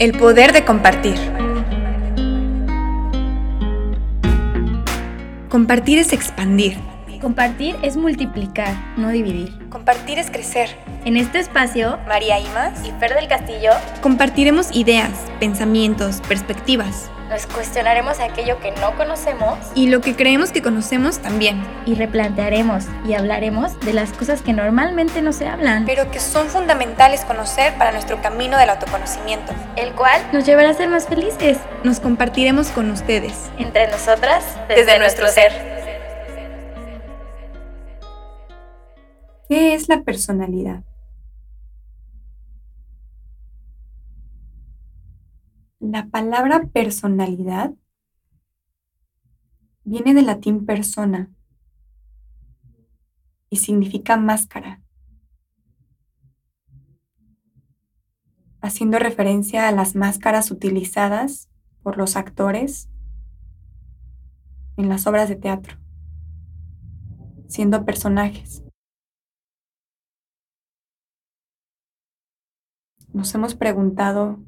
El poder de compartir. Compartir es expandir. Compartir es multiplicar, no dividir. Compartir es crecer. En este espacio, María Imas y Fer del Castillo compartiremos ideas, pensamientos, perspectivas. Nos cuestionaremos aquello que no conocemos y lo que creemos que conocemos también. Y replantearemos y hablaremos de las cosas que normalmente no se hablan, pero que son fundamentales conocer para nuestro camino del autoconocimiento, el cual nos llevará a ser más felices. Nos compartiremos con ustedes, entre nosotras, desde, desde nuestro ser. ¿Qué es la personalidad? La palabra personalidad viene del latín persona y significa máscara, haciendo referencia a las máscaras utilizadas por los actores en las obras de teatro, siendo personajes. Nos hemos preguntado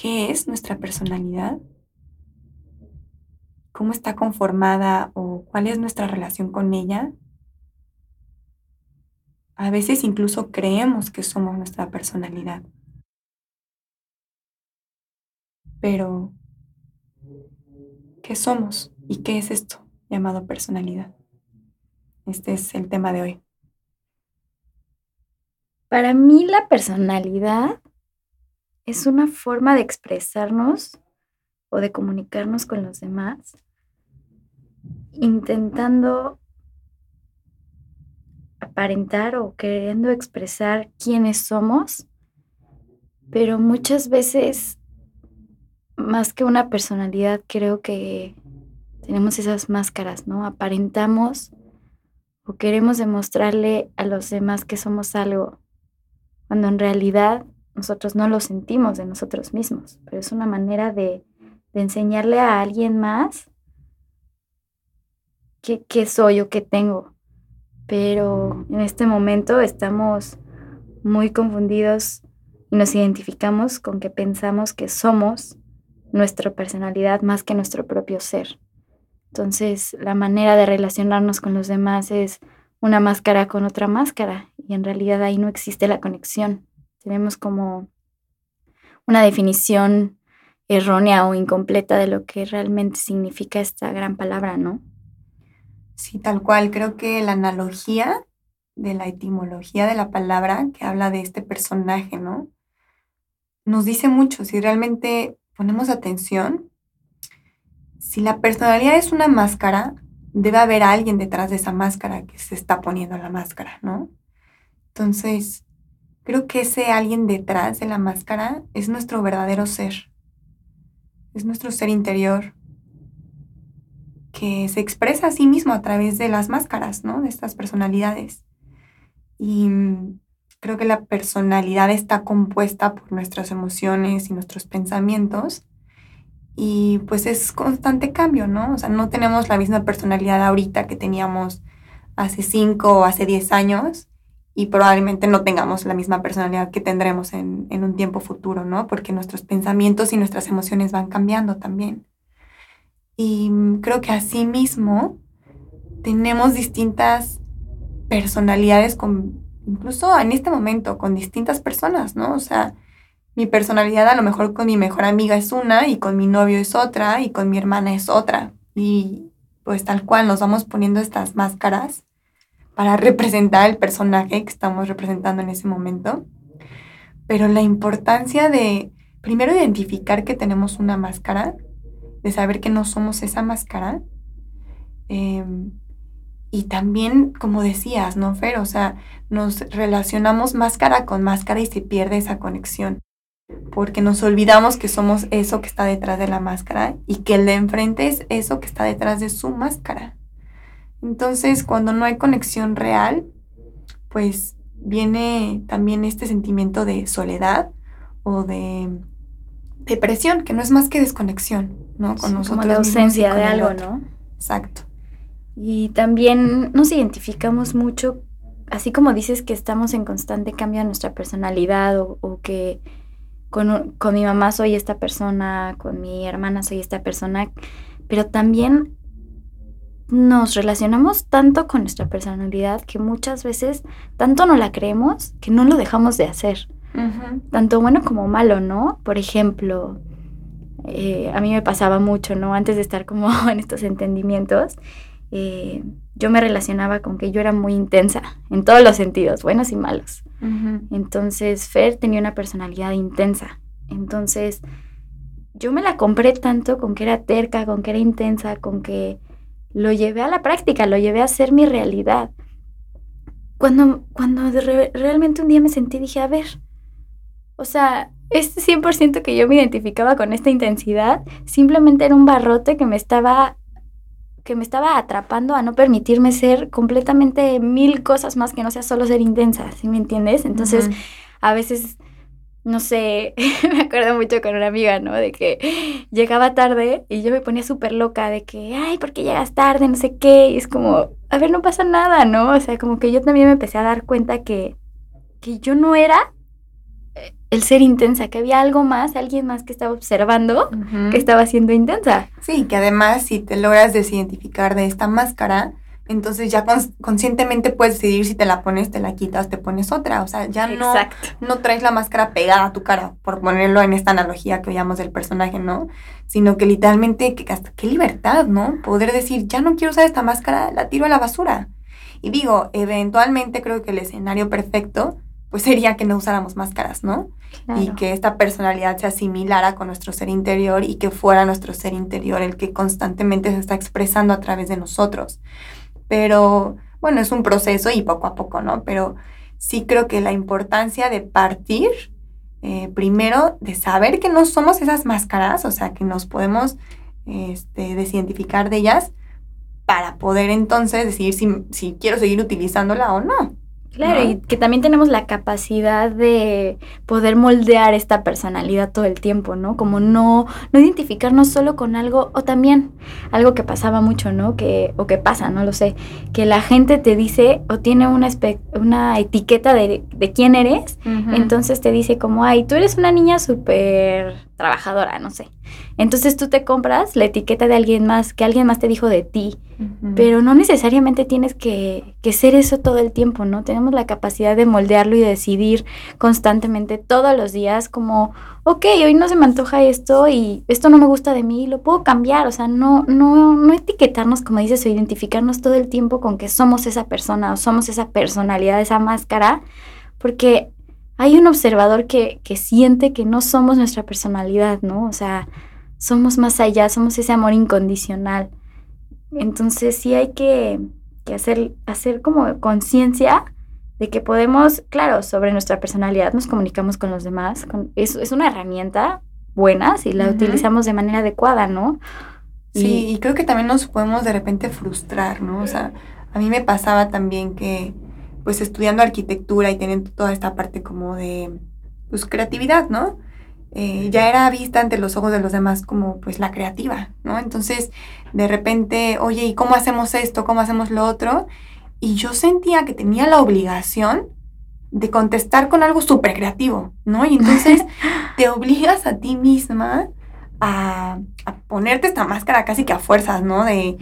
qué es nuestra personalidad, cómo está conformada o cuál es nuestra relación con ella. A veces incluso creemos que somos nuestra personalidad. Pero, ¿qué somos y qué es esto llamado personalidad? Este es el tema de hoy. Para mí la personalidad es una forma de expresarnos o de comunicarnos con los demás, intentando aparentar o queriendo expresar quiénes somos, pero muchas veces, más que una personalidad, creo que tenemos esas máscaras, ¿no? Aparentamos o queremos demostrarle a los demás que somos algo, cuando en realidad nosotros no lo sentimos de nosotros mismos, pero es una manera de, enseñarle a alguien más qué, qué soy o qué tengo. Pero en este momento estamos muy confundidos y nos identificamos con que pensamos que somos nuestra personalidad más que nuestro propio ser. Entonces, la manera de relacionarnos con los demás es una máscara con otra máscara y en realidad ahí no existe la conexión. Tenemos como una definición errónea o incompleta de lo que realmente significa esta gran palabra, ¿no? Sí, tal cual. Creo que la analogía de la etimología de la palabra que habla de este personaje, ¿no? Nos dice mucho. Si realmente ponemos atención, si la personalidad es una máscara, debe haber alguien detrás de esa máscara que se está poniendo la máscara, ¿no? Entonces, Creo que ese alguien detrás de la máscara es nuestro verdadero ser. Es nuestro ser interior que se expresa a sí mismo a través de las máscaras, ¿no? De estas personalidades. Y mm, creo que la personalidad está compuesta por nuestras emociones y nuestros pensamientos. Y pues es constante cambio, ¿no? O sea, no tenemos la misma personalidad ahorita que teníamos hace cinco o hace diez años y probablemente no tengamos la misma personalidad que tendremos en, un tiempo futuro, ¿no? Porque nuestros pensamientos y nuestras emociones van cambiando también. Y creo que así mismo tenemos distintas personalidades con, incluso en este momento, con distintas personas, ¿no? O sea, mi personalidad a lo mejor con mi mejor amiga es una y con mi novio es otra y con mi hermana es otra. Y pues tal cual nos vamos poniendo estas máscaras para representar el personaje que estamos representando en ese momento. Pero la importancia de primero identificar que tenemos una máscara, de saber que no somos esa máscara. Em, y también, como decías, ¿no, Fer? O sea, nos relacionamos máscara con máscara y se pierde esa conexión. Porque nos olvidamos que somos eso que está detrás de la máscara y que el de enfrente es eso que está detrás de su máscara. Entonces, cuando no hay conexión real, pues viene también este sentimiento de soledad o de depresión, que no es más que desconexión, ¿no? Con nosotros. Como la ausencia de algo, ¿no? Exacto. Y también nos identificamos mucho, así como dices que estamos en constante cambio de nuestra personalidad o, o que con, con mi mamá soy esta persona, con mi hermana soy esta persona, pero también nos relacionamos tanto con nuestra personalidad que muchas veces tanto no la creemos que no lo dejamos de hacer. Tanto bueno como malo, ¿no? Por ejemplo, eh, a mí me pasaba mucho, ¿no? Antes de estar como en estos entendimientos, eh, yo me relacionaba con que yo era muy intensa en todos los sentidos, buenos y malos. Entonces, Fer tenía una personalidad intensa. Entonces, yo me la compré tanto con que era terca, con que era intensa, con que lo llevé a la práctica, lo llevé a ser mi realidad. Cuando, cuando realmente un día me sentí, dije, a ver, o sea, este 100% que yo me identificaba con esta intensidad, simplemente era un barrote que me estaba que me estaba atrapando a no permitirme ser completamente mil cosas más que no sea solo ser intensa, ¿sí me entiendes? Entonces, a veces no sé, me acuerdo mucho con una amiga, ¿no? De que llegaba tarde y yo me ponía súper loca de que, ay, ¿por qué llegas tarde? No sé qué. Y es como, a ver, no pasa nada, ¿no? O sea, como que yo también me empecé a dar cuenta que, que yo no era eh, el ser intensa, que había algo más, alguien más que estaba observando, que estaba siendo intensa. Sí, que además si te logras desidentificar de esta máscara, entonces ya conscientemente puedes decidir si te la pones, te la quitas, te pones otra. O sea, ya no, no traes la máscara pegada a tu cara, por ponerlo en esta analogía que veíamos del personaje, ¿no? Sino que literalmente, que hasta qué libertad, ¿no? Poder decir, ya no quiero usar esta máscara, la tiro a la basura. Y digo, eventualmente creo que el escenario perfecto, pues sería que no usáramos máscaras, ¿no? Y que esta personalidad se asimilara con nuestro ser interior y que fuera nuestro ser interior el que constantemente se está expresando a través de nosotros. Pero bueno, es un proceso y poco a poco, ¿no? Pero sí creo que la importancia de partir, eh, primero, de saber que no somos esas máscaras, o sea, que nos podemos este, desidentificar de ellas para poder entonces decidir si, si quiero seguir utilizándola o no. Claro, y que también tenemos la capacidad de poder moldear esta personalidad todo el tiempo, ¿no? Como no, no identificarnos solo con algo, o también algo que pasaba mucho, ¿no? Que, o que pasa, no lo sé, que la gente te dice o tiene una, una etiqueta de, de quién eres, entonces te dice como, ay, tú eres una niña súper trabajadora, no sé. Entonces tú te compras la etiqueta de alguien más, que alguien más te dijo de ti, pero no necesariamente tienes que, que, ser eso todo el tiempo, ¿no? Tenemos la capacidad de moldearlo y decidir constantemente todos los días como, ok, hoy no se me antoja esto y esto no me gusta de mí, lo puedo cambiar, o sea, no, no, no etiquetarnos, como dices, o identificarnos todo el tiempo con que somos esa persona o somos esa personalidad, esa máscara, porque hay un observador que, siente que no somos nuestra personalidad, ¿no? O sea, somos más allá, somos ese amor incondicional. Entonces sí hay que, hacer, hacer como conciencia de que podemos, claro, sobre nuestra personalidad nos comunicamos con los demás. es, es, una herramienta buena si la utilizamos de manera adecuada, ¿no? Sí, y creo que también nos podemos de repente frustrar, ¿no? O sea, a mí me pasaba también que pues estudiando arquitectura y teniendo toda esta parte como de pues creatividad, ¿no? Eh, ya era vista ante los ojos de los demás como pues la creativa, ¿no? Entonces de repente, oye, ¿y cómo hacemos esto? ¿Cómo hacemos lo otro? Y yo sentía que tenía la obligación de contestar con algo súper creativo, ¿no? Y entonces te obligas a ti misma a, a, ponerte esta máscara casi que a fuerzas, ¿no? De,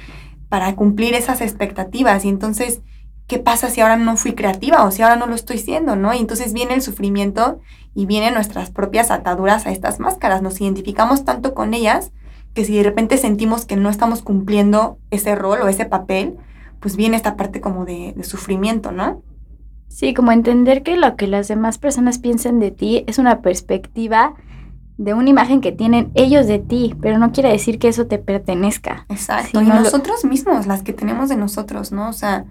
para cumplir esas expectativas. Y entonces ¿qué pasa si ahora no fui creativa o si ahora no lo estoy siendo, ¿no? Y entonces viene el sufrimiento y vienen nuestras propias ataduras a estas máscaras. Nos identificamos tanto con ellas que si de repente sentimos que no estamos cumpliendo ese rol o ese papel, pues viene esta parte como de, sufrimiento, ¿no? Sí, como entender que lo que las demás personas piensan de ti es una perspectiva de una imagen que tienen ellos de ti, pero no quiere decir que eso te pertenezca. Exacto, y nosotros mismos, las que tenemos de nosotros, ¿no? O sea,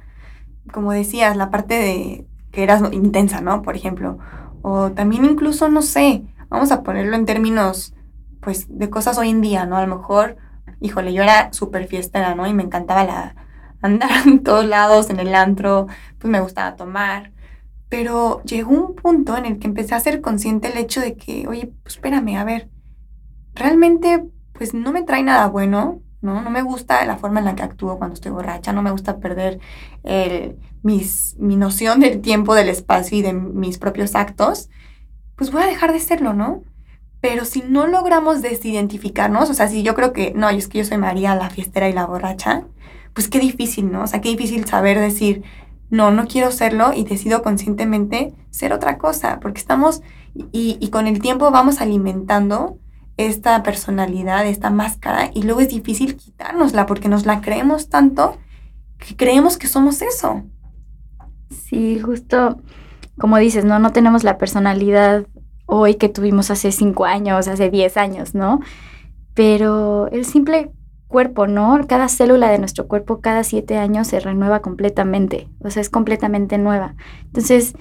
como decías, la parte de que eras intensa, ¿no? Por ejemplo. O también incluso, no sé, vamos a ponerlo en términos, pues, de cosas hoy en día, ¿no? A lo mejor, híjole, yo era súper fiestera, ¿no? Y me encantaba la, andar en todos lados, en el antro, pues me gustaba tomar. Pero llegó un punto en el que empecé a ser consciente el hecho de que, oye, pues espérame, a ver, realmente, pues no me trae nada bueno, ¿no? No me gusta la forma en la que actúo cuando estoy borracha, no me gusta perder mis, mi noción del tiempo, del espacio y de mis propios actos, pues voy a dejar de serlo, ¿no? Pero si no logramos desidentificarnos, o sea, si yo creo que, no, es que yo soy María, la fiestera y la borracha, pues qué difícil, ¿no? O sea, qué difícil saber decir, no, no quiero serlo y decido conscientemente ser otra cosa, porque estamos, y, y con el tiempo vamos alimentando esta personalidad, esta máscara, y luego es difícil quitárnosla porque nos la creemos tanto que creemos que somos eso. Sí, justo como dices, ¿no? No tenemos la personalidad hoy que tuvimos hace cinco años, hace diez años, ¿no? Pero el simple cuerpo, ¿no? Cada célula de nuestro cuerpo cada siete años se renueva completamente, o sea, es completamente nueva. Entonces,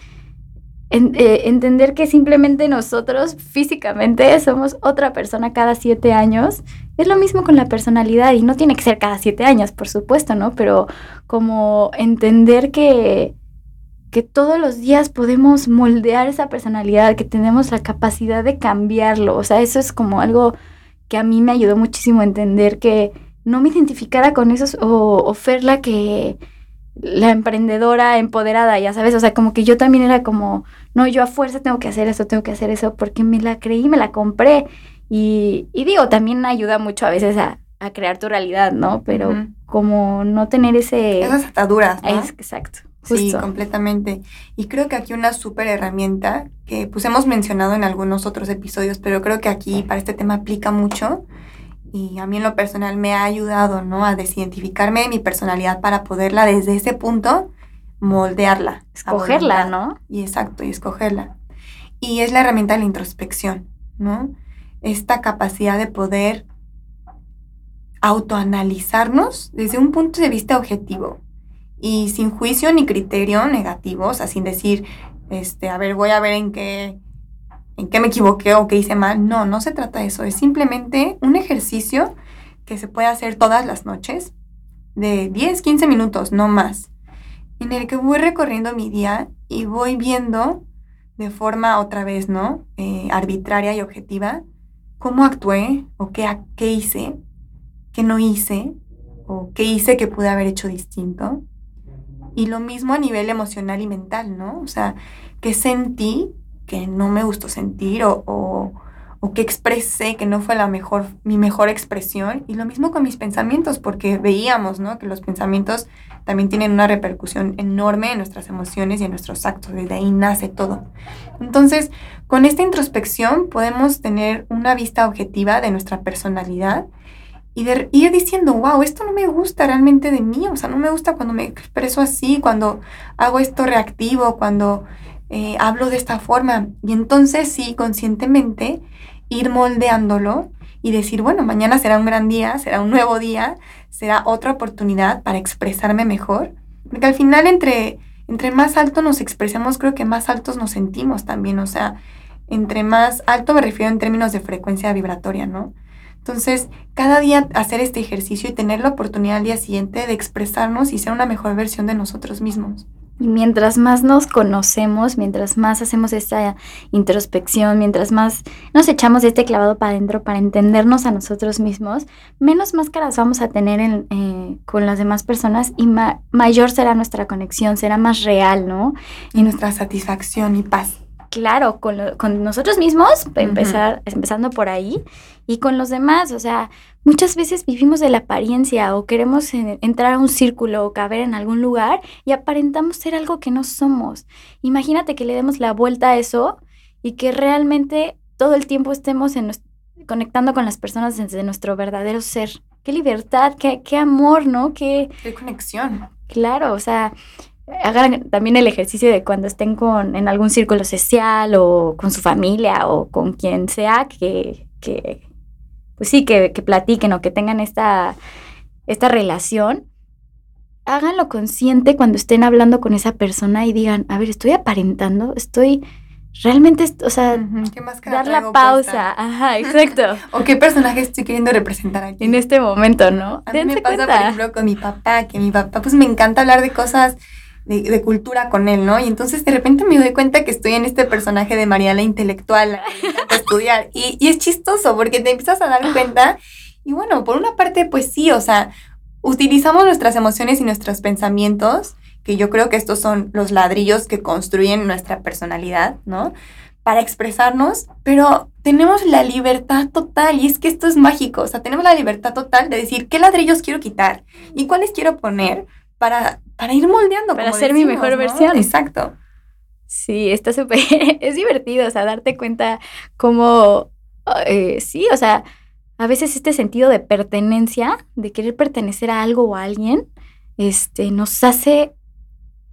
eh, entender que simplemente nosotros físicamente somos otra persona cada siete años, es lo mismo con la personalidad y no tiene que ser cada siete años, por supuesto, ¿no? Pero como entender que que todos los días podemos moldear esa personalidad, que tenemos la capacidad de cambiarlo. O sea, eso es como algo que a mí me ayudó muchísimo a entender que no me identificara con esos o, o Ferla que la emprendedora empoderada, ya sabes, o sea, como que yo también era como, no, yo a fuerza tengo que hacer eso, tengo que hacer eso, porque me la creí, me la compré. Y, y digo, también ayuda mucho a veces a, a crear tu realidad, ¿no? Pero como no tener ese... Esas ataduras, ¿no? Es, exacto. Sí, completamente. Y creo que aquí una súper herramienta que pues hemos mencionado en algunos otros episodios, pero creo que aquí para este tema aplica mucho y a mí en lo personal me ha ayudado, ¿no? A desidentificarme de mi personalidad para poderla desde ese punto moldearla. Escogerla, ¿no? Y exacto, y escogerla. Y es la herramienta de la introspección, ¿no? Esta capacidad de poder autoanalizarnos desde un punto de vista objetivo y sin juicio ni criterio negativo, o sea, sin decir, este, a ver, voy a ver en qué, en qué me equivoqué o qué hice mal. No, no se trata de eso, es simplemente un ejercicio que se puede hacer todas las noches de 10, 15 minutos, no más, en el que voy recorriendo mi día y voy viendo de forma otra vez, ¿no? Eh, arbitraria y objetiva, cómo actué o qué, qué hice, qué no hice o qué hice que pude haber hecho distinto y lo mismo a nivel emocional y mental, ¿no? O sea, que sentí que no me gustó sentir o, o, que expresé que no fue la mejor, mi mejor expresión. Y lo mismo con mis pensamientos, porque veíamos, ¿no? Que los pensamientos también tienen una repercusión enorme en nuestras emociones y en nuestros actos. Desde ahí nace todo. Entonces, con esta introspección podemos tener una vista objetiva de nuestra personalidad y de ir diciendo, wow, esto no me gusta realmente de mí, o sea, no me gusta cuando me expreso así, cuando hago esto reactivo, cuando eh, hablo de esta forma. Y entonces sí, conscientemente ir moldeándolo y decir, bueno, mañana será un gran día, será un nuevo día, será otra oportunidad para expresarme mejor. Porque al final entre, entre más alto nos expresemos, creo que más altos nos sentimos también. O sea, entre más alto me refiero en términos de frecuencia vibratoria, ¿no? Entonces, cada día hacer este ejercicio y tener la oportunidad al día siguiente de expresarnos y ser una mejor versión de nosotros mismos. Y mientras más nos conocemos, mientras más hacemos esta introspección, mientras más nos echamos este clavado para adentro para entendernos a nosotros mismos, menos máscaras vamos a tener eh, con las demás personas y mayor será nuestra conexión, será más real, ¿no? Y nuestra satisfacción y paz claro, con, con nosotros mismos, empezar, empezando por ahí, y con los demás. O sea, muchas veces vivimos de la apariencia o queremos entrar a un círculo o caber en algún lugar y aparentamos ser algo que no somos. Imagínate que le demos la vuelta a eso y que realmente todo el tiempo estemos en conectando con las personas desde nuestro verdadero ser. Qué libertad, qué, qué amor, ¿no? Qué, qué conexión. Claro, o sea, hagan también el ejercicio de cuando estén con, en algún círculo social o con su familia o con quien sea que, que pues sí, que, que, platiquen o que tengan esta, esta relación, háganlo consciente cuando estén hablando con esa persona y digan, a ver, estoy aparentando, estoy realmente, o sea, dar la pausa. Ajá, exacto. o qué personaje estoy queriendo representar aquí. En este momento, ¿no? A mí me pasa, por ejemplo, con mi papá, que mi papá, pues me encanta hablar de cosas de, cultura con él, ¿no? Y entonces de repente me doy cuenta que estoy en este personaje de María la intelectual, a estudiar. Y, y es chistoso porque te empiezas a dar cuenta. Y bueno, por una parte, pues sí, o sea, utilizamos nuestras emociones y nuestros pensamientos, que yo creo que estos son los ladrillos que construyen nuestra personalidad, ¿no? Para expresarnos, pero tenemos la libertad total y es que esto es mágico, o sea, tenemos la libertad total de decir qué ladrillos quiero quitar y cuáles quiero poner para, para ir moldeando. Para ser mi mejor versión. Exacto. Sí, está súper, es divertido, o sea, darte cuenta cómo, eh, sí, o sea, a veces este sentido de pertenencia, de querer pertenecer a algo o a alguien, este, nos hace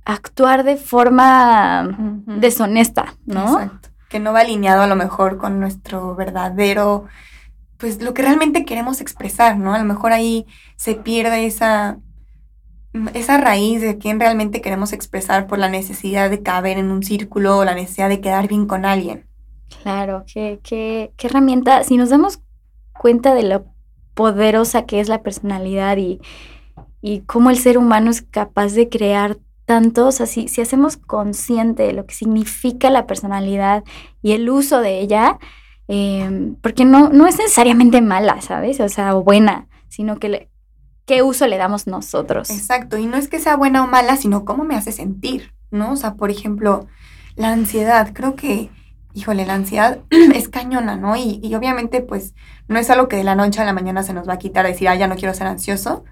actuar de forma deshonesta, ¿no? Exacto. Que no va alineado a lo mejor con nuestro verdadero, pues lo que realmente queremos expresar, ¿no? A lo mejor ahí se pierde esa, esa raíz de quién realmente queremos expresar por la necesidad de caber en un círculo o la necesidad de quedar bien con alguien. Claro, qué, qué, qué herramienta, si nos damos cuenta de lo poderosa que es la personalidad y, y cómo el ser humano es capaz de crear tanto, o sea, si, hacemos consciente de lo que significa la personalidad y el uso de ella, em, porque no, no es necesariamente mala, ¿sabes? O sea, buena, sino que qué uso le damos nosotros. Exacto, y no es que sea buena o mala, sino cómo me hace sentir, ¿no? O sea, por ejemplo, la ansiedad, creo que, híjole, la ansiedad es cañona, ¿no? Y, y obviamente, pues, no es algo que de la noche a la mañana se nos va a quitar, decir, ah, ya no quiero ser ansioso,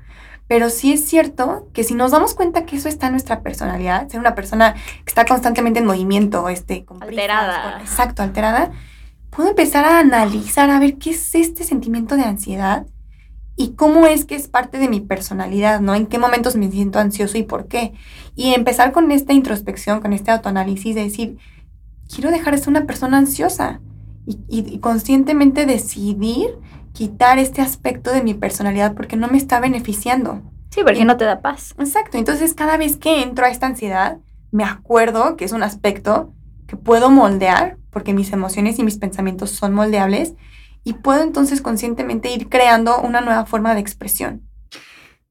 pero sí es cierto que si nos damos cuenta que eso está en nuestra personalidad, ser una persona que está constantemente en movimiento, este, alterada. exacto, alterada, puedo empezar a analizar, a ver qué es este sentimiento de ansiedad y cómo es que es parte de mi personalidad, ¿no? En qué momentos me siento ansioso y por qué. Y empezar con esta introspección, con este autoanálisis de decir, quiero dejar de ser una persona ansiosa y, y conscientemente decidir quitar este aspecto de mi personalidad porque no me está beneficiando. Sí, porque no te da paz. Exacto. Entonces, cada vez que entro a esta ansiedad, me acuerdo que es un aspecto que puedo moldear, porque mis emociones y mis pensamientos son moldeables, y puedo entonces conscientemente ir creando una nueva forma de expresión.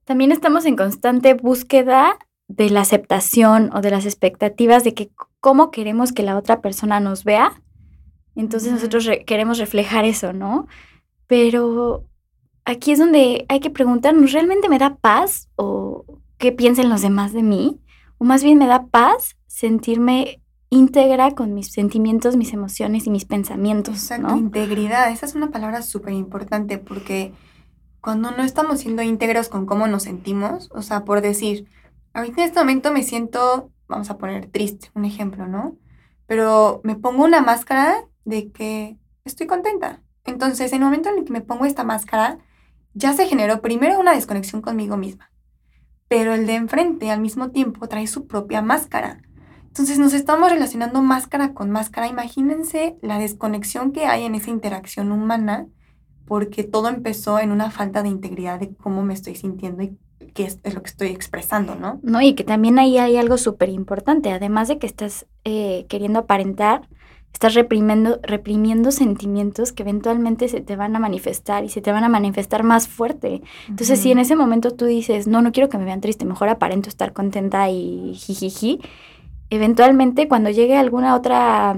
También estamos en constante búsqueda de la aceptación o de las expectativas de que cómo queremos que la otra persona nos vea. Entonces nosotros queremos reflejar eso, ¿no? Pero aquí es donde hay que preguntarnos, ¿realmente me da paz o qué piensan los demás de mí? O más bien me da paz sentirme íntegra con mis sentimientos, mis emociones y mis pensamientos. Exacto, integridad. Esa es una palabra súper importante porque cuando no estamos siendo íntegros con cómo nos sentimos, o sea, por decir, ahorita en este momento me siento, vamos a poner triste, un ejemplo, ¿no? Pero me pongo una máscara de que estoy contenta. Entonces, en el momento en el que me pongo esta máscara, ya se generó primero una desconexión conmigo misma, pero el de enfrente al mismo tiempo trae su propia máscara. Entonces nos estamos relacionando máscara con máscara. Imagínense la desconexión que hay en esa interacción humana porque todo empezó en una falta de integridad de cómo me estoy sintiendo y qué es, lo que estoy expresando, ¿no? No, y que también ahí hay algo súper importante, además de que estás eh, queriendo aparentar, estás reprimiendo, reprimiendo sentimientos que eventualmente se te van a manifestar y se te van a manifestar más fuerte. Entonces, si en ese momento tú dices, no, no quiero que me vean triste, mejor aparento estar contenta y jijiji, eventualmente cuando llegue alguna otra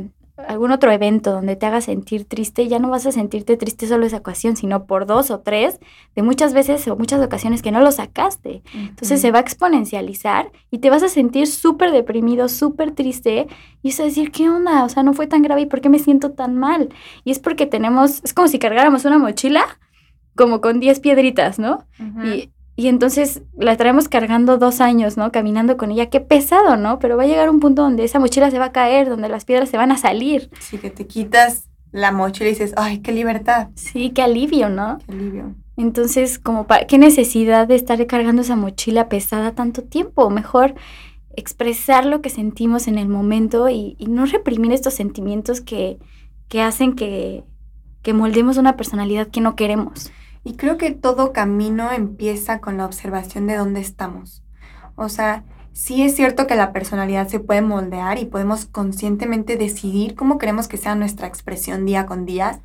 algún otro evento donde te haga sentir triste, ya no vas a sentirte triste solo esa ocasión, sino por dos o tres de muchas veces o muchas ocasiones que no lo sacaste. Entonces se va a exponencializar y te vas a sentir súper deprimido, súper triste y es decir, ¿qué onda? O sea, no fue tan grave y ¿por qué me siento tan mal? Y es porque tenemos, es como si cargáramos una mochila como con 10 piedritas, ¿no? Y y entonces la traemos cargando dos años, ¿no? Caminando con ella. Qué pesado, ¿no? Pero va a llegar un punto donde esa mochila se va a caer, donde las piedras se van a salir. Sí, que te quitas la mochila y dices, ay, qué libertad. Sí, qué alivio, ¿no? Qué alivio. Entonces, como para, ¿qué necesidad de estar cargando esa mochila pesada tanto tiempo? Mejor expresar lo que sentimos en el momento y, no reprimir estos sentimientos que, que hacen que, que moldemos una personalidad que no queremos. Y creo que todo camino empieza con la observación de dónde estamos. O sea, sí es cierto que la personalidad se puede moldear y podemos conscientemente decidir cómo queremos que sea nuestra expresión día con día,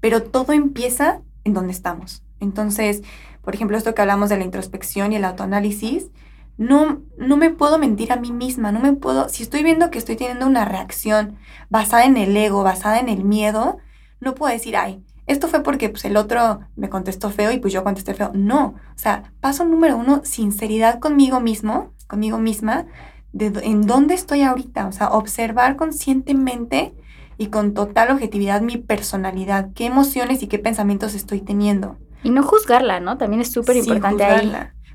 pero todo empieza en dónde estamos. Entonces, por ejemplo, esto que hablamos de la introspección y el autoanálisis, no, no me puedo mentir a mí misma, no me puedo, si estoy viendo que estoy teniendo una reacción basada en el ego, basada en el miedo, no puedo decir, ay, esto fue porque pues, el otro me contestó feo y pues yo contesté feo. No, o sea, paso número uno, sinceridad conmigo mismo, conmigo misma, de en dónde estoy ahorita, o sea, observar conscientemente y con total objetividad mi personalidad, qué emociones y qué pensamientos estoy teniendo. Y no juzgarla, ¿no? También es súper importante ahí.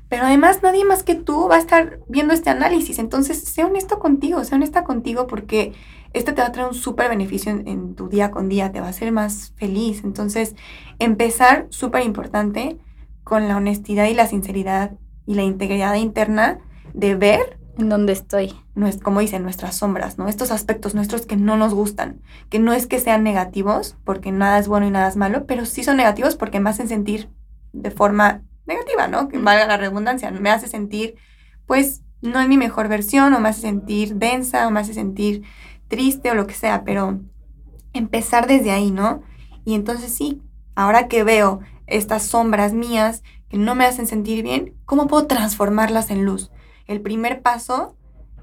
Pero además nadie más que tú va a estar viendo este análisis. Entonces, sé honesto contigo, sé honesta contigo porque esto te va a traer un súper beneficio en, tu día con día, te va a hacer más feliz. Entonces, empezar súper importante con la honestidad y la sinceridad y la integridad interna de ver en dónde estoy. No es, como dicen, nuestras sombras, ¿no? Estos aspectos nuestros que no nos gustan, que no es que sean negativos, porque nada es bueno y nada es malo, pero sí son negativos porque me hacen sentir de forma negativa, ¿no? Que valga la redundancia, me hace sentir, pues, no en mi mejor versión, o me hace sentir densa, o me hace sentir triste, o lo que sea, pero empezar desde ahí, ¿no? Y entonces sí, ahora que veo estas sombras mías que no me hacen sentir bien, ¿cómo puedo transformarlas en luz? El primer paso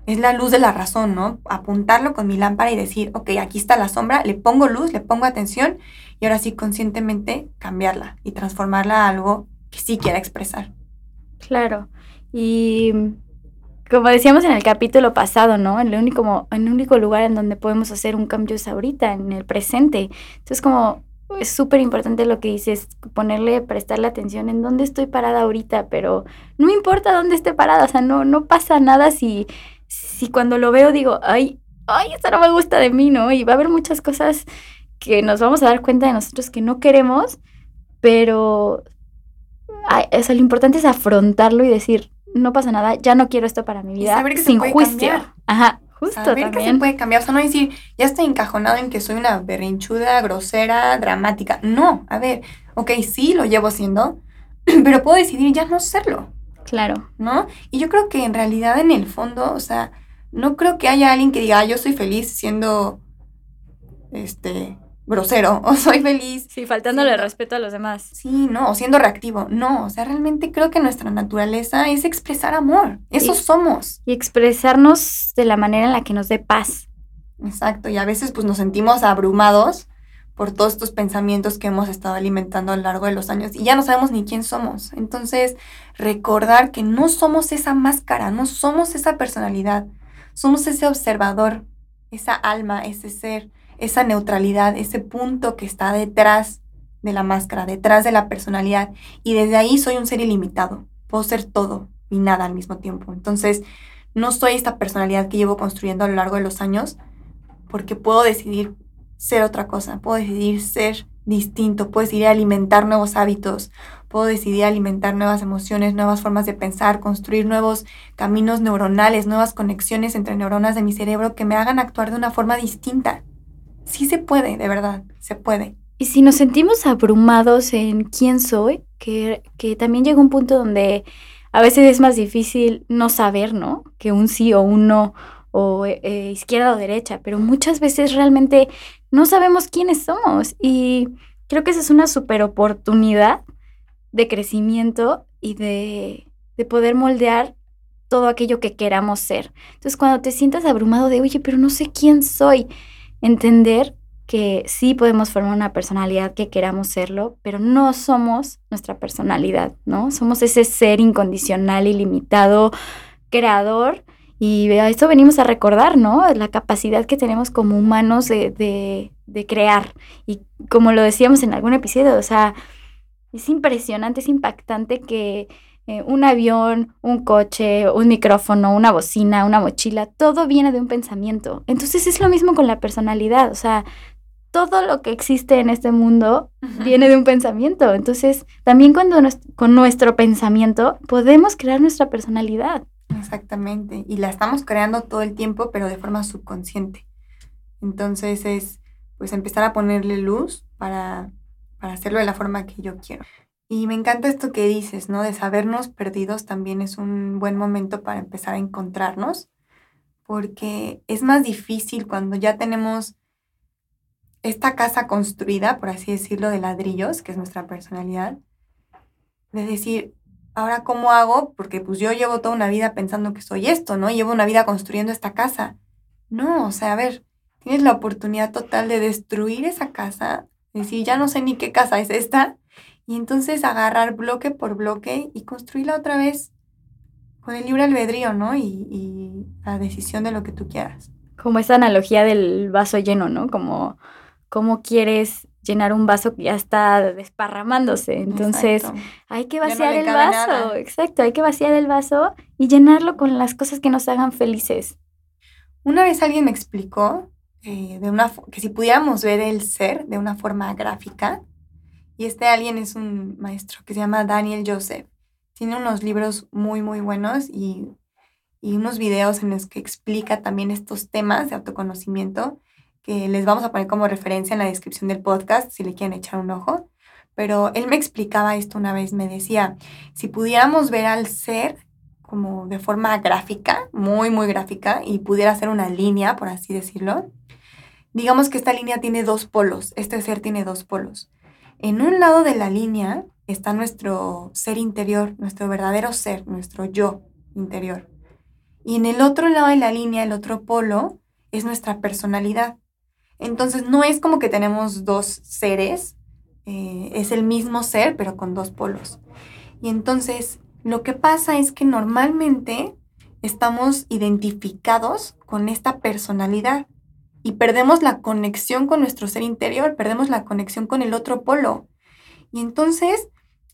es la luz de la razón, ¿no? Apuntarlo con mi lámpara y decir, ok, aquí está la sombra, le pongo luz, le pongo atención y ahora sí conscientemente cambiarla y transformarla a algo que sí quiera expresar. Claro. Y como decíamos en el capítulo pasado, ¿no? El único, el único lugar en donde podemos hacer un cambio es ahorita, en el presente. Entonces, como es súper importante lo que dices, ponerle, prestarle atención en dónde estoy parada ahorita, pero no importa dónde esté parada, o sea, no, no pasa nada si, si cuando lo veo digo, ay, ay, esto no me gusta de mí, ¿no? Y va a haber muchas cosas que nos vamos a dar cuenta de nosotros que no queremos, pero o sea, lo importante es afrontarlo y decir, no pasa nada, ya no quiero esto para mi vida, sin juicio. Ajá, justo Saber que se puede cambiar, o sea, no decir, ya estoy encajonado en que soy una berrinchuda, grosera, dramática. No, a ver, ok, sí, lo llevo siendo, pero puedo decidir ya no serlo. Claro. ¿No? Y yo creo que en realidad en el fondo, o sea, no creo que haya alguien que diga, yo soy feliz siendo, este, grosero o soy feliz. Sí, faltándole respeto a los demás. Sí, no, o siendo reactivo. No, o sea, realmente creo que nuestra naturaleza es expresar amor. Eso somos. Y expresarnos de la manera en la que nos dé paz. Exacto, y a veces pues nos sentimos abrumados por todos estos pensamientos que hemos estado alimentando a lo largo de los años y ya no sabemos ni quién somos. Entonces, recordar que no somos esa máscara, no somos esa personalidad, somos ese observador, esa alma, ese ser esa neutralidad, ese punto que está detrás de la máscara, detrás de la personalidad. Y desde ahí soy un ser ilimitado. Puedo ser todo y nada al mismo tiempo. Entonces, no soy esta personalidad que llevo construyendo a lo largo de los años porque puedo decidir ser otra cosa, puedo decidir ser distinto, puedo decidir alimentar nuevos hábitos, puedo decidir alimentar nuevas emociones, nuevas formas de pensar, construir nuevos caminos neuronales, nuevas conexiones entre neuronas de mi cerebro que me hagan actuar de una forma distinta sí se puede, de verdad, se puede. Y si nos sentimos abrumados en quién soy, que, también llega un punto donde a veces es más difícil no saber, ¿no? Que un sí o un no, o eh, izquierda o derecha, pero muchas veces realmente no sabemos quiénes somos. Y creo que esa es una super oportunidad de crecimiento y de, de poder moldear todo aquello que queramos ser. Entonces, cuando te sientas abrumado de, oye, pero no sé quién soy, entender que sí podemos formar una personalidad que queramos serlo, pero no somos nuestra personalidad, ¿no? Somos ese ser incondicional, ilimitado, creador. Y a esto venimos a recordar, ¿no? La capacidad que tenemos como humanos de, de crear. Y como lo decíamos en algún episodio, o sea, es impresionante, es impactante que eh, un avión, un coche, un micrófono, una bocina, una mochila, todo viene de un pensamiento. Entonces es lo mismo con la personalidad, o sea, todo lo que existe en este mundo viene de un pensamiento. Entonces, también cuando con nuestro pensamiento podemos crear nuestra personalidad. Exactamente, y la estamos creando todo el tiempo, pero de forma subconsciente. Entonces es pues empezar a ponerle luz para, para hacerlo de la forma que yo quiero. Y me encanta esto que dices, ¿no? De sabernos perdidos también es un buen momento para empezar a encontrarnos, porque es más difícil cuando ya tenemos esta casa construida, por así decirlo, de ladrillos, que es nuestra personalidad, de decir, ahora cómo hago, porque pues yo llevo toda una vida pensando que soy esto, ¿no? Llevo una vida construyendo esta casa. No, o sea, a ver, tienes la oportunidad total de destruir esa casa, decir, ya no sé ni qué casa es esta, y entonces agarrar bloque por bloque y construirla otra vez con el libre albedrío, ¿no? Y, la decisión de lo que tú quieras. Como esa analogía del vaso lleno, ¿no? Como cómo quieres llenar un vaso que ya está desparramándose. Entonces, hay que vaciar el vaso. Exacto, hay que vaciar el vaso y llenarlo con las cosas que nos hagan felices. Una vez alguien me explicó eh, de una, que si pudiéramos ver el ser de una forma gráfica, y este alguien es un maestro que se llama Daniel Joseph. Tiene unos libros muy, muy buenos y, y unos videos en los que explica también estos temas de autoconocimiento que les vamos a poner como referencia en la descripción del podcast si le quieren echar un ojo. Pero él me explicaba esto una vez, me decía, si pudiéramos ver al ser como de forma gráfica, muy, muy gráfica, y pudiera ser una línea, por así decirlo, digamos que esta línea tiene dos polos, este ser tiene dos polos. En un lado de la línea está nuestro ser interior, nuestro verdadero ser, nuestro yo interior. Y en el otro lado de la línea, el otro polo, es nuestra personalidad. Entonces no es como que tenemos dos seres, eh, es el mismo ser, pero con dos polos. Y entonces lo que pasa es que normalmente estamos identificados con esta personalidad y perdemos la conexión con nuestro ser interior, perdemos la conexión con el otro polo. Y entonces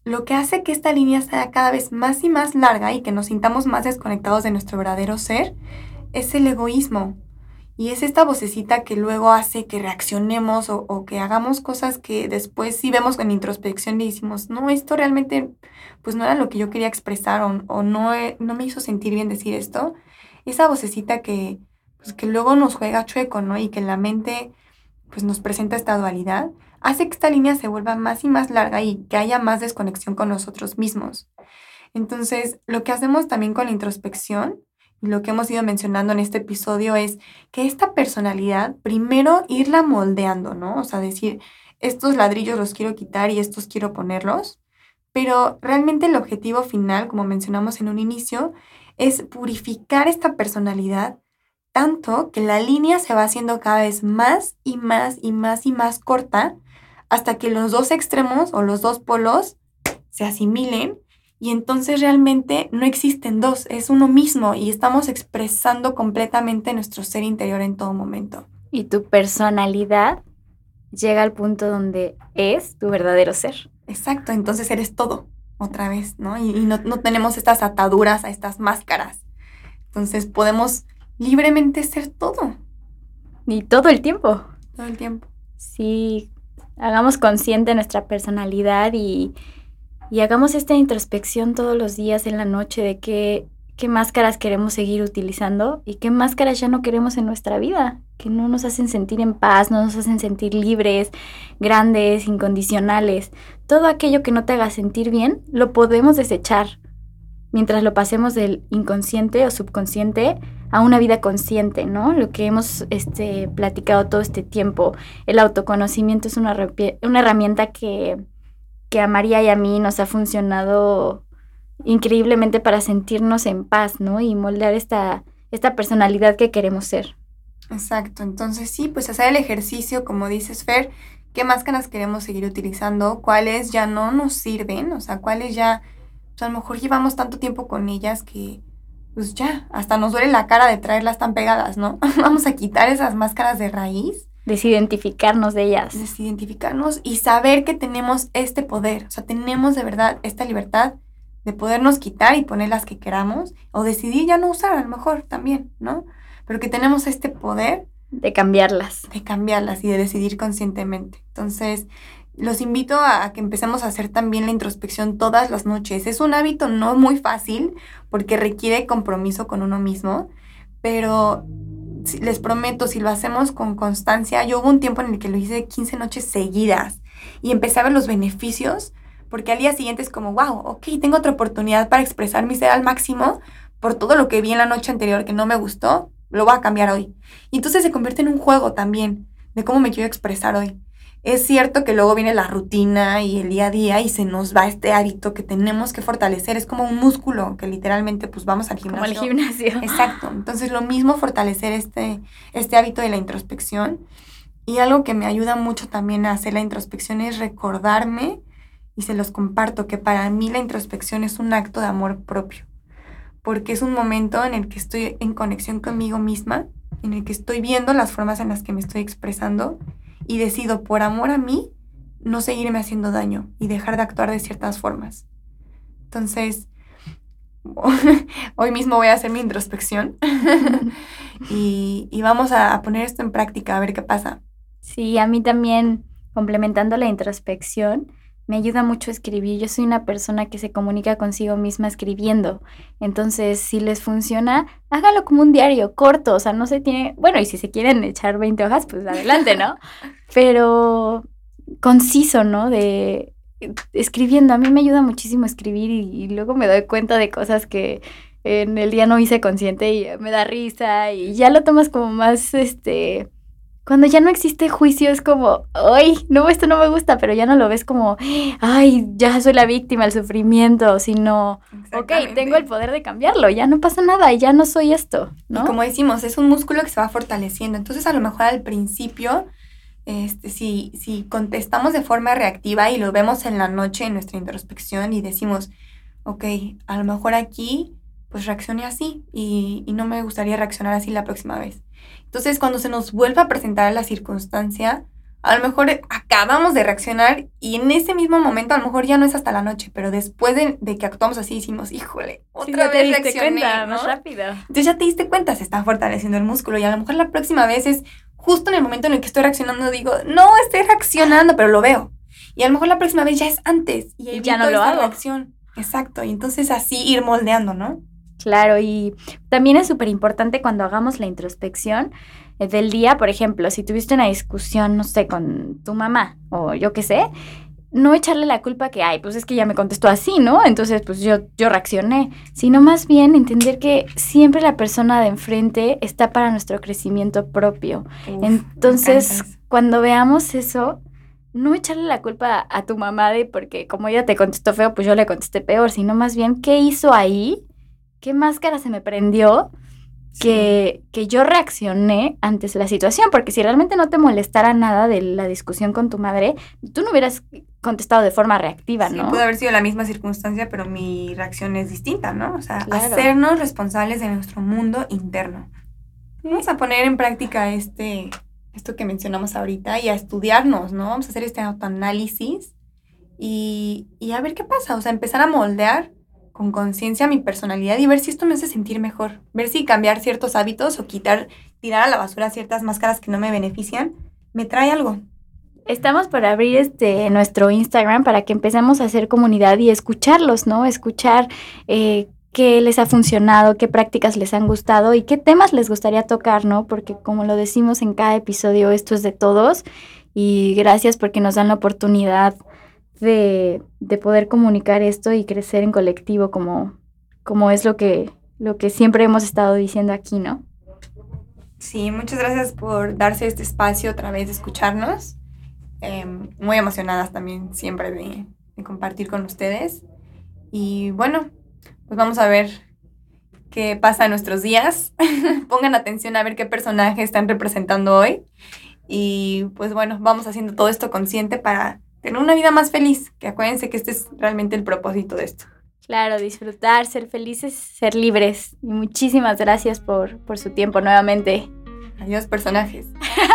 lo que hace que esta línea sea cada vez más y más larga y que nos sintamos más desconectados de nuestro verdadero ser es el egoísmo. Y es esta vocecita que luego hace que reaccionemos o, que hagamos cosas que después si vemos en introspección y decimos, no, esto realmente pues no era lo que yo quería expresar o, no, no me hizo sentir bien decir esto. Esa vocecita que, pues, que luego nos juega chueco, ¿no? Y que la mente pues nos presenta esta dualidad, hace que esta línea se vuelva más y más larga y que haya más desconexión con nosotros mismos. Entonces, lo que hacemos también con la introspección lo que hemos ido mencionando en este episodio es que esta personalidad, primero irla moldeando, ¿no? O sea, decir, estos ladrillos los quiero quitar y estos quiero ponerlos, pero realmente el objetivo final, como mencionamos en un inicio, es purificar esta personalidad tanto que la línea se va haciendo cada vez más y más y más y más corta hasta que los dos extremos o los dos polos se asimilen y entonces realmente no existen dos, es uno mismo y estamos expresando completamente nuestro ser interior en todo momento. Y tu personalidad llega al punto donde es tu verdadero ser. Exacto, entonces eres todo, otra vez, ¿no? Y, no, no tenemos estas ataduras a estas máscaras. Entonces podemos libremente ser todo. Y todo el tiempo. Todo el tiempo. Sí, hagamos consciente nuestra personalidad y y hagamos esta introspección todos los días en la noche de qué, qué máscaras queremos seguir utilizando y qué máscaras ya no queremos en nuestra vida, que no nos hacen sentir en paz, no nos hacen sentir libres, grandes, incondicionales. Todo aquello que no te haga sentir bien, lo podemos desechar mientras lo pasemos del inconsciente o subconsciente a una vida consciente, ¿no? Lo que hemos este, platicado todo este tiempo. El autoconocimiento es una, una herramienta que que a María y a mí nos ha funcionado increíblemente para sentirnos en paz, ¿no? Y moldear esta, esta personalidad que queremos ser. Exacto, entonces sí, pues hacer el ejercicio, como dices Fer, qué máscaras queremos seguir utilizando, cuáles ya no nos sirven, o sea, cuáles ya, pues a lo mejor llevamos tanto tiempo con ellas que, pues ya, hasta nos duele la cara de traerlas tan pegadas, ¿no? Vamos a quitar esas máscaras de raíz Desidentificarnos de ellas. Desidentificarnos y saber que tenemos este poder, o sea, tenemos de verdad esta libertad de podernos quitar y poner las que queramos o decidir ya no usar a lo mejor también, ¿no? Pero que tenemos este poder de cambiarlas. De cambiarlas y de decidir conscientemente. Entonces, los invito a, que empecemos a hacer también la introspección todas las noches. Es un hábito no muy fácil porque requiere compromiso con uno mismo, pero les prometo, si lo hacemos con constancia, yo hubo un tiempo en el que lo hice 15 noches seguidas y empecé a ver los beneficios, porque al día siguiente es como, wow, ok, tengo otra oportunidad para expresar mi ser al máximo por todo lo que vi en la noche anterior que no me gustó, lo voy a cambiar hoy. Y entonces se convierte en un juego también de cómo me quiero expresar hoy. Es cierto que luego viene la rutina y el día a día y se nos va este hábito que tenemos que fortalecer. Es como un músculo que literalmente pues vamos al gimnasio. Como al gimnasio. Exacto. Entonces lo mismo fortalecer este, este hábito de la introspección. Y algo que me ayuda mucho también a hacer la introspección es recordarme, y se los comparto, que para mí la introspección es un acto de amor propio. Porque es un momento en el que estoy en conexión conmigo misma en el que estoy viendo las formas en las que me estoy expresando y decido por amor a mí no seguirme haciendo daño y dejar de actuar de ciertas formas. Entonces, hoy mismo voy a hacer mi introspección y, vamos a, a poner esto en práctica, a ver qué pasa. Sí, a mí también, complementando la introspección, me ayuda mucho a escribir. Yo soy una persona que se comunica consigo misma escribiendo. Entonces, si les funciona, hágalo como un diario corto. O sea, no se tiene. Bueno, y si se quieren echar 20 hojas, pues adelante, ¿no? Pero conciso, ¿no? De escribiendo. A mí me ayuda muchísimo escribir y, y luego me doy cuenta de cosas que en el día no hice consciente y me da risa y ya lo tomas como más, este cuando ya no existe juicio es como, ay, no, esto no me gusta, pero ya no lo ves como, ay, ya soy la víctima, el sufrimiento, sino, ok, tengo el poder de cambiarlo, ya no pasa nada, ya no soy esto, ¿no? Y como decimos, es un músculo que se va fortaleciendo, entonces a lo mejor al principio, este, si, si contestamos de forma reactiva y lo vemos en la noche en nuestra introspección y decimos, ok, a lo mejor aquí, pues reaccioné así y, y no me gustaría reaccionar así la próxima vez entonces, cuando se nos vuelve a presentar la circunstancia, a lo mejor acabamos de reaccionar y en ese mismo momento a lo mejor ya no es hasta la noche, pero después de, que actuamos así decimos, híjole, otra vez reaccioné, cuenta, más rápido. Entonces ya te diste cuenta, se está fortaleciendo el músculo y a lo mejor la próxima vez es justo en el momento en el que estoy reaccionando digo, no estoy reaccionando, pero lo veo. Y a lo mejor la próxima vez ya es antes y, ya no lo hago. Reacción. Exacto, y entonces así ir moldeando, ¿no? Claro, y también es súper importante cuando hagamos la introspección eh, del día, por ejemplo, si tuviste una discusión, no sé, con tu mamá o yo qué sé, no echarle la culpa que, ay, pues es que ya me contestó así, ¿no? Entonces, pues yo, yo reaccioné, sino más bien entender que siempre la persona de enfrente está para nuestro crecimiento propio. Entonces, cuando veamos eso, no echarle la culpa a tu mamá de porque como ella te contestó feo, pues yo le contesté peor, sino más bien qué hizo ahí qué máscara se me prendió que, que, yo reaccioné antes de la situación, porque si realmente no te molestara nada de la discusión con tu madre, tú no hubieras contestado de forma reactiva, ¿no? Sí, puede haber sido la misma circunstancia, pero mi reacción es distinta, ¿no? O sea, hacernos responsables de nuestro mundo interno. Vamos a poner en práctica este, esto que mencionamos ahorita y a estudiarnos, ¿no? Vamos a hacer este autoanálisis y, y a ver qué pasa, o sea, empezar a moldear con conciencia mi personalidad y ver si esto me hace sentir mejor. Ver si cambiar ciertos hábitos o quitar, tirar a la basura ciertas máscaras que no me benefician, me trae algo. Estamos por abrir este nuestro Instagram para que empecemos a hacer comunidad y escucharlos, ¿no? Escuchar eh, qué les ha funcionado, qué prácticas les han gustado y qué temas les gustaría tocar, ¿no? Porque como lo decimos en cada episodio, esto es de todos y gracias porque nos dan la oportunidad de, poder comunicar esto y crecer en colectivo como, como es lo que, lo que siempre hemos estado diciendo aquí, ¿no? Sí, muchas gracias por darse este espacio otra vez de escucharnos. Em, muy emocionadas también siempre de, de, compartir con ustedes. Y bueno, pues vamos a ver qué pasa en nuestros días. Pongan atención a ver qué personaje están representando hoy. Y pues bueno, vamos haciendo todo esto consciente para tener una vida más feliz, que acuérdense que este es realmente el propósito de esto. Claro, disfrutar, ser felices, ser libres. Y muchísimas gracias por, por su tiempo nuevamente. Adiós, personajes.